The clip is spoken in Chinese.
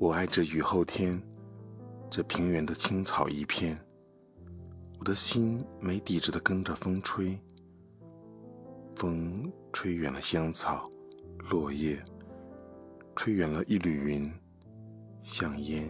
我爱这雨后天，这平原的青草一片。我的心没底子的跟着风吹，风吹远了香草、落叶，吹远了一缕云，像烟。